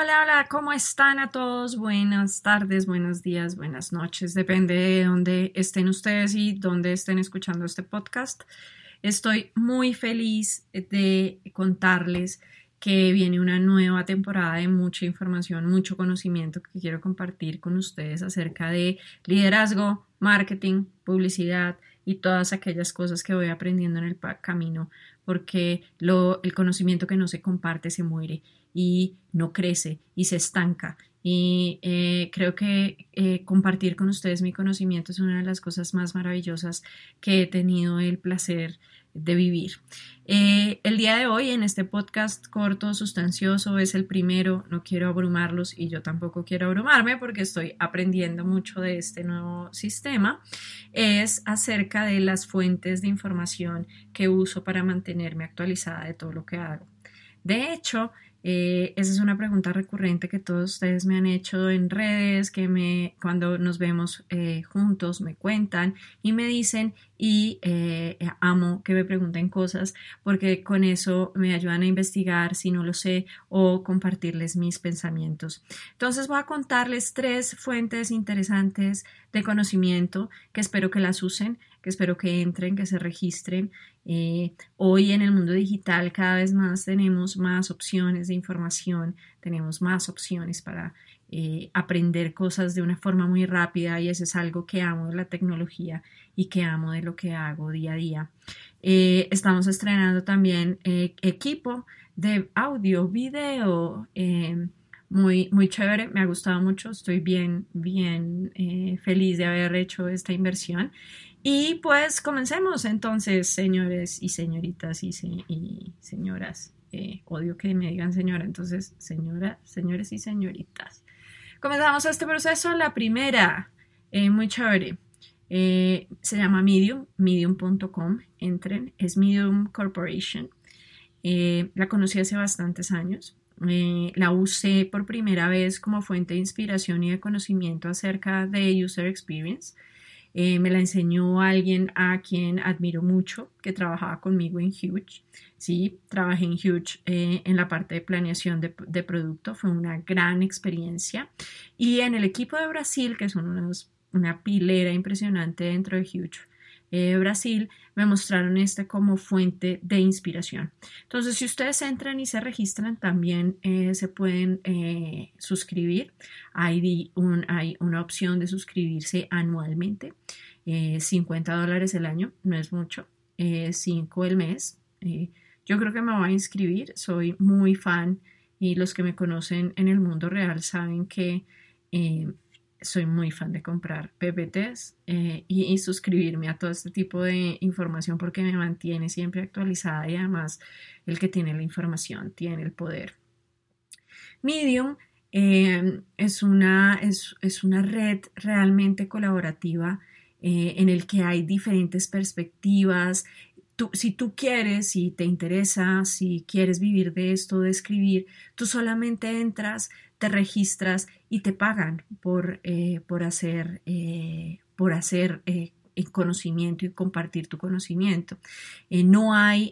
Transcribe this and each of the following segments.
Hola, hola, ¿cómo están a todos? Buenas tardes, buenos días, buenas noches, depende de dónde estén ustedes y dónde estén escuchando este podcast. Estoy muy feliz de contarles que viene una nueva temporada de mucha información, mucho conocimiento que quiero compartir con ustedes acerca de liderazgo, marketing, publicidad y todas aquellas cosas que voy aprendiendo en el camino, porque lo, el conocimiento que no se comparte se muere y no crece y se estanca. Y eh, creo que eh, compartir con ustedes mi conocimiento es una de las cosas más maravillosas que he tenido el placer de vivir. Eh, el día de hoy en este podcast corto, sustancioso, es el primero, no quiero abrumarlos y yo tampoco quiero abrumarme porque estoy aprendiendo mucho de este nuevo sistema, es acerca de las fuentes de información que uso para mantenerme actualizada de todo lo que hago. De hecho, eh, esa es una pregunta recurrente que todos ustedes me han hecho en redes, que me, cuando nos vemos eh, juntos me cuentan y me dicen y eh, amo que me pregunten cosas porque con eso me ayudan a investigar si no lo sé o compartirles mis pensamientos. Entonces voy a contarles tres fuentes interesantes de conocimiento que espero que las usen que espero que entren, que se registren. Eh, hoy en el mundo digital cada vez más tenemos más opciones de información, tenemos más opciones para eh, aprender cosas de una forma muy rápida y eso es algo que amo de la tecnología y que amo de lo que hago día a día. Eh, estamos estrenando también equipo de audio, video, muy, muy chévere, me ha gustado mucho, estoy bien, bien feliz de haber hecho esta inversión y pues comencemos entonces, señores y señoritas y, señoras. Eh, odio que me digan señora, entonces, señora, señores y señoritas. Comenzamos este proceso. La primera, eh, muy chévere, eh, se llama Medium, medium.com. Entren, es Medium Corporation. la conocí hace bastantes años. la usé por primera vez como fuente de inspiración y de conocimiento acerca de User Experience. Eh, me la enseñó alguien a quien admiro mucho, que trabajaba conmigo en Huge. Sí, trabajé en Huge eh, en la parte de planeación de, producto. Fue una gran experiencia. Y en el equipo de Brasil, que son unos, una pilera impresionante dentro de Huge, eh, Brasil, me mostraron este como fuente de inspiración. Entonces, si ustedes entran y se registran, también eh, se pueden eh, suscribir. Hay, hay, una opción de suscribirse anualmente, 50 dólares el año, no es mucho, 5 el mes. yo creo que me voy a inscribir, soy muy fan y los que me conocen en el mundo real saben que soy muy fan de comprar PPTs eh, y, suscribirme a todo este tipo de información porque me mantiene siempre actualizada y además el que tiene la información tiene el poder. Medium eh, es, una, es, una red realmente colaborativa eh, en el que hay diferentes perspectivas. Si tú quieres, si te interesa, si quieres vivir de esto, de escribir, tú solamente entras, te registras y te pagan por, eh, por hacer, eh, por hacer eh, conocimiento y compartir tu conocimiento. no hay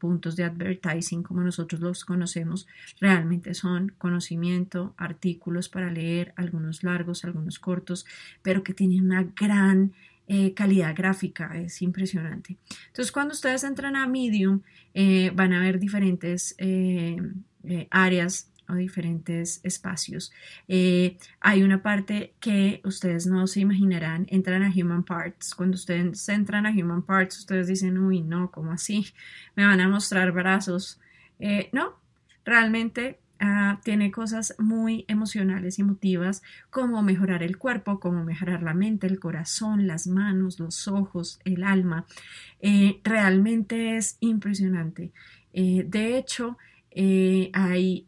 puntos de advertising como nosotros los conocemos, realmente son conocimiento, artículos para leer, algunos largos, algunos cortos, pero que tienen una gran calidad gráfica, es impresionante. Entonces, cuando ustedes entran a Medium, van a ver diferentes áreas o diferentes espacios. Eh, hay una parte que ustedes no se imaginarán, entran a Human Parts. Cuando ustedes entran a Human Parts, ustedes dicen, uy, no, ¿cómo así? Me van a mostrar brazos. Eh, no, realmente ah, tiene cosas muy emocionales y emotivas, como mejorar el cuerpo, como mejorar la mente, el corazón, las manos, los ojos, el alma. Eh, realmente es impresionante. de hecho, hay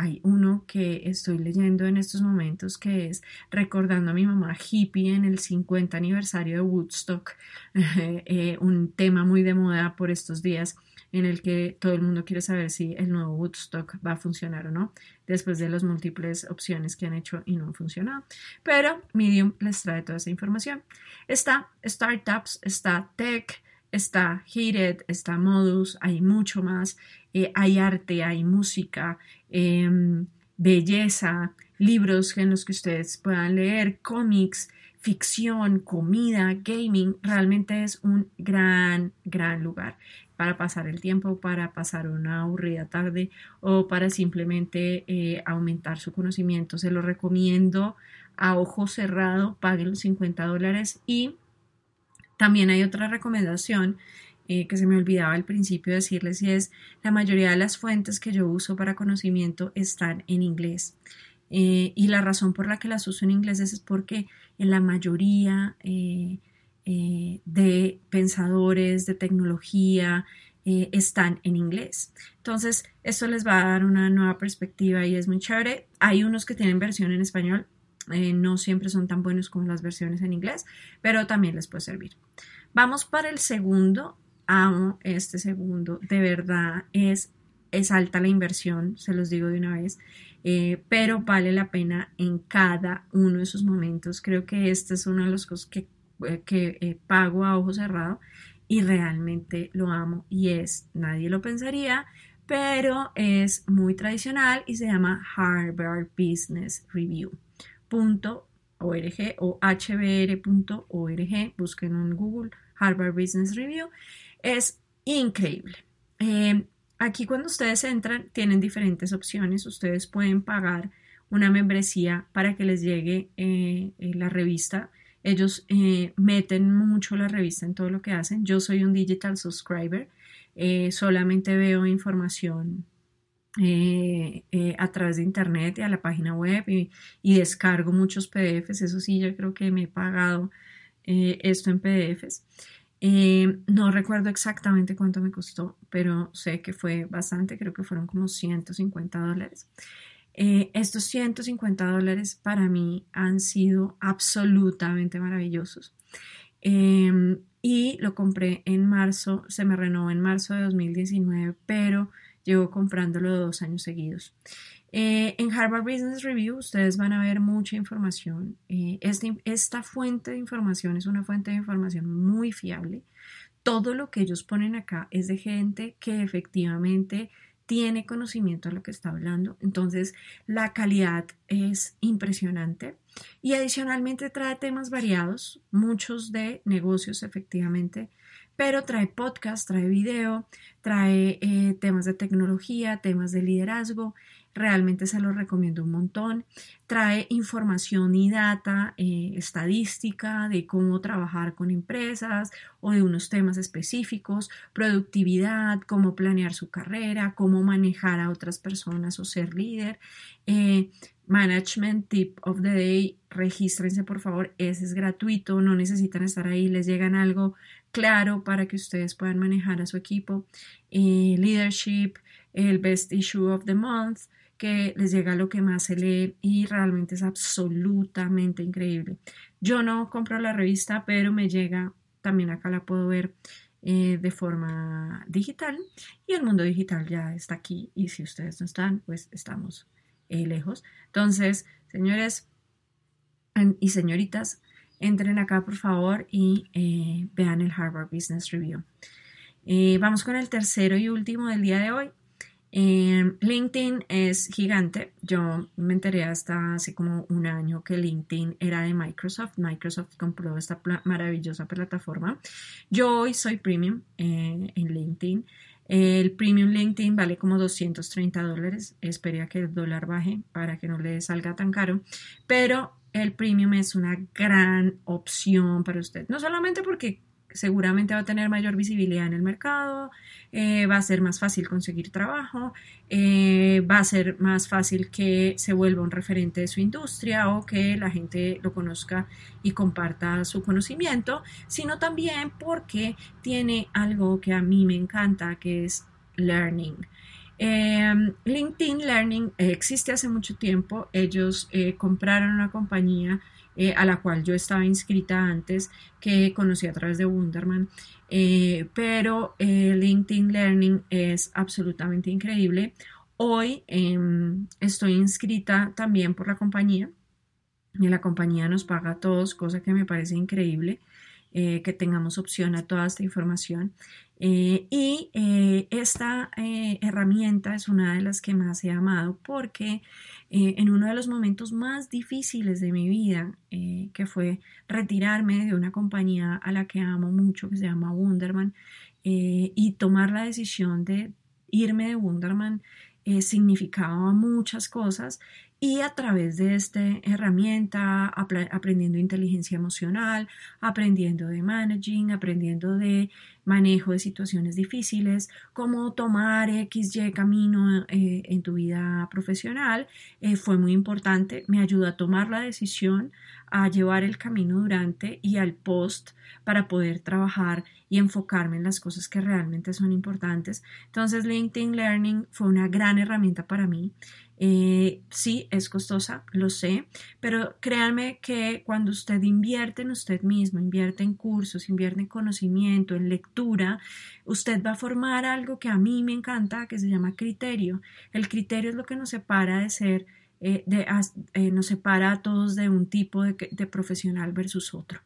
hay uno que estoy leyendo en estos momentos que es recordando a mi mamá hippie en el 50 aniversario de Woodstock, eh, un tema muy de moda por estos días en el que todo el mundo quiere saber si el nuevo Woodstock va a funcionar o no, después de las múltiples opciones que han hecho y no han funcionado. Pero Medium les trae toda esa información. Está Startups, está Tech, está Heated, está Modus, hay mucho más, eh, hay arte, hay música, em, belleza, libros en los que ustedes puedan leer, cómics, ficción, comida, gaming, realmente es un gran, gran lugar para pasar el tiempo, para pasar una aburrida tarde o para simplemente eh, aumentar su conocimiento. Se lo recomiendo a ojo cerrado, paguen los 50 dólares y también hay otra recomendación eh, que se me olvidaba al principio decirles y es la mayoría de las fuentes que yo uso para conocimiento están en inglés. Eh, y la razón por la que las uso en inglés es porque en la mayoría eh, de pensadores de tecnología están en inglés. Entonces, esto les va a dar una nueva perspectiva y es muy chévere. Hay unos que tienen versión en español, no siempre son tan buenos como las versiones en inglés, pero también les puede servir. Vamos para el segundo. Amo este segundo. De verdad es, es alta la inversión, se los digo de una vez. Eh, pero vale la pena en cada uno de esos momentos. Creo que este es uno de los cosas que, eh, que eh, pago a ojo cerrado y realmente lo amo y es, nadie lo pensaría, pero es muy tradicional y se llama Harvard Business Review. O hbr.org, busquen en Google Harvard Business Review, es increíble. Aquí cuando ustedes entran tienen diferentes opciones. Ustedes pueden pagar una membresía para que les llegue eh, eh, la revista. Ellos eh, meten mucho la revista en todo lo que hacen. Yo soy un digital subscriber. solamente veo información a través de internet y a la página web y, descargo muchos PDFs. Eso sí, yo creo que me he pagado esto en PDFs. Eh, no recuerdo exactamente cuánto me costó, pero sé que fue bastante, creo que fueron como 150 dólares. Eh, estos 150 dólares para mí han sido absolutamente maravillosos. Em, y lo compré en marzo, se me renovó en marzo de 2019, pero llevo comprándolo dos años seguidos. Eh, en Harvard Business Review ustedes van a ver mucha información. Eh, este, esta fuente de información es una fuente de información muy fiable. Todo lo que ellos ponen acá es de gente que efectivamente tiene conocimiento de lo que está hablando. Entonces, la calidad es impresionante. Y adicionalmente trae temas variados, muchos de negocios efectivamente, pero trae podcast, trae video, trae eh, temas de tecnología, temas de liderazgo realmente se lo recomiendo un montón. Trae información y data eh, estadística de cómo trabajar con empresas o de unos temas específicos, productividad, cómo planear su carrera, cómo manejar a otras personas o ser líder. Eh, management Tip of the Day, regístrense por favor, ese es gratuito, no necesitan estar ahí, les llegan algo claro para que ustedes puedan manejar a su equipo. Eh, leadership, el Best Issue of the Month, que les llega lo que más se lee y realmente es absolutamente increíble. Yo no compro la revista, pero me llega, también acá la puedo ver eh, de forma digital y el mundo digital ya está aquí y si ustedes no están, pues estamos eh, lejos. Entonces, señores y señoritas, entren acá por favor y eh, vean el Harvard Business Review. vamos con el tercero y último del día de hoy Em, LinkedIn es gigante. Yo me enteré hasta hace como un año que LinkedIn era de Microsoft. Microsoft compró esta maravillosa plataforma. Yo hoy soy premium eh, en LinkedIn. El premium LinkedIn vale como 230 dólares. Espero que el dólar baje para que no le salga tan caro. Pero el premium es una gran opción para usted. No solamente porque seguramente va a tener mayor visibilidad en el mercado, eh, va a ser más fácil conseguir trabajo, eh, va a ser más fácil que se vuelva un referente de su industria o que la gente lo conozca y comparta su conocimiento, sino también porque tiene algo que a mí me encanta, que es learning. Em, LinkedIn Learning existe hace mucho tiempo. Ellos eh, compraron una compañía eh, a la cual yo estaba inscrita antes, que conocí a través de Wunderman. Eh, pero eh, LinkedIn Learning es absolutamente increíble. Hoy em, estoy inscrita también por la compañía y la compañía nos paga a todos, cosa que me parece increíble. Eh, que tengamos opción a toda esta información. Eh, y eh, esta herramienta es una de las que más he amado porque en uno de los momentos más difíciles de mi vida, que fue retirarme de una compañía a la que amo mucho, que se llama Wonderman, y tomar la decisión de irme de Wonderman, significaba muchas cosas y a través de esta herramienta, aprendiendo inteligencia emocional, aprendiendo de managing, aprendiendo de manejo de situaciones difíciles, cómo tomar X, Y camino eh, en tu vida profesional, eh, fue muy importante. Me ayudó a tomar la decisión, a llevar el camino durante y al post para poder trabajar y enfocarme en las cosas que realmente son importantes. Entonces, LinkedIn Learning fue una gran herramienta para mí. Eh, sí, es costosa, lo sé, pero créanme que cuando usted invierte en usted mismo, invierte en cursos, invierte en conocimiento, en lectura, usted va a formar algo que a mí me encanta, que se llama criterio. El criterio es lo que nos separa de ser, eh, eh, nos separa a todos de un tipo de profesional versus otro.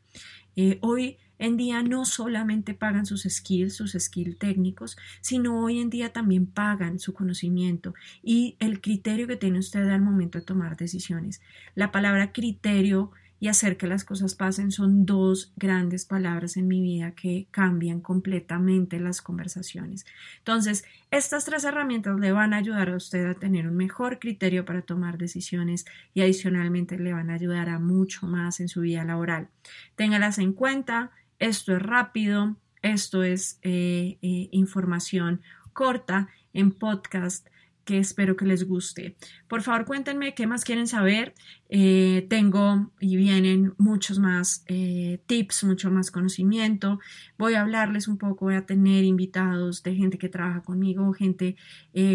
hoy en día no solamente pagan sus skills, sus skills técnicos, sino hoy en día también pagan su conocimiento y el criterio que tiene usted al momento de tomar decisiones. La palabra criterio y hacer que las cosas pasen son dos grandes palabras en mi vida que cambian completamente las conversaciones. Entonces, estas tres herramientas le van a ayudar a usted a tener un mejor criterio para tomar decisiones y adicionalmente le van a ayudar a mucho más en su vida laboral. Téngalas en cuenta esto es rápido, esto es eh, eh, información corta en podcast que espero que les guste. Por favor, cuéntenme qué más quieren saber. Eh, tengo y vienen muchos más tips, mucho más conocimiento. Voy a hablarles un poco, voy a tener invitados de gente que trabaja conmigo, gente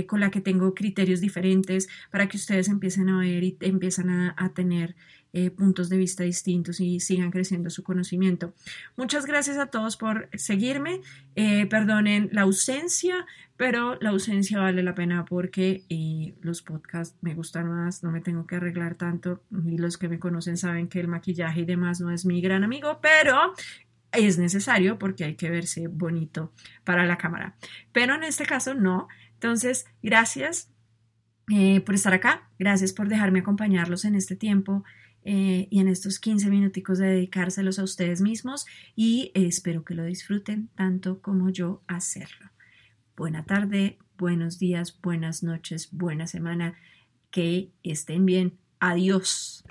con la que tengo criterios diferentes para que ustedes empiecen a ver y empiezan a tener eh, puntos de vista distintos y sigan creciendo su conocimiento. Muchas gracias a todos por seguirme. Eh, perdonen la ausencia, pero la ausencia vale la pena porque eh, los podcasts me gustan más, no me tengo que arreglar tanto y los que me conocen saben que el maquillaje y demás no es mi gran amigo, pero es necesario porque hay que verse bonito para la cámara. Pero en este caso no. Entonces, gracias por estar acá, gracias por dejarme acompañarlos en este tiempo eh, y en estos 15 minuticos de dedicárselos a ustedes mismos y eh, espero que lo disfruten tanto como yo hacerlo. Buena tarde, buenos días, buenas noches, buena semana, que estén bien. Adiós.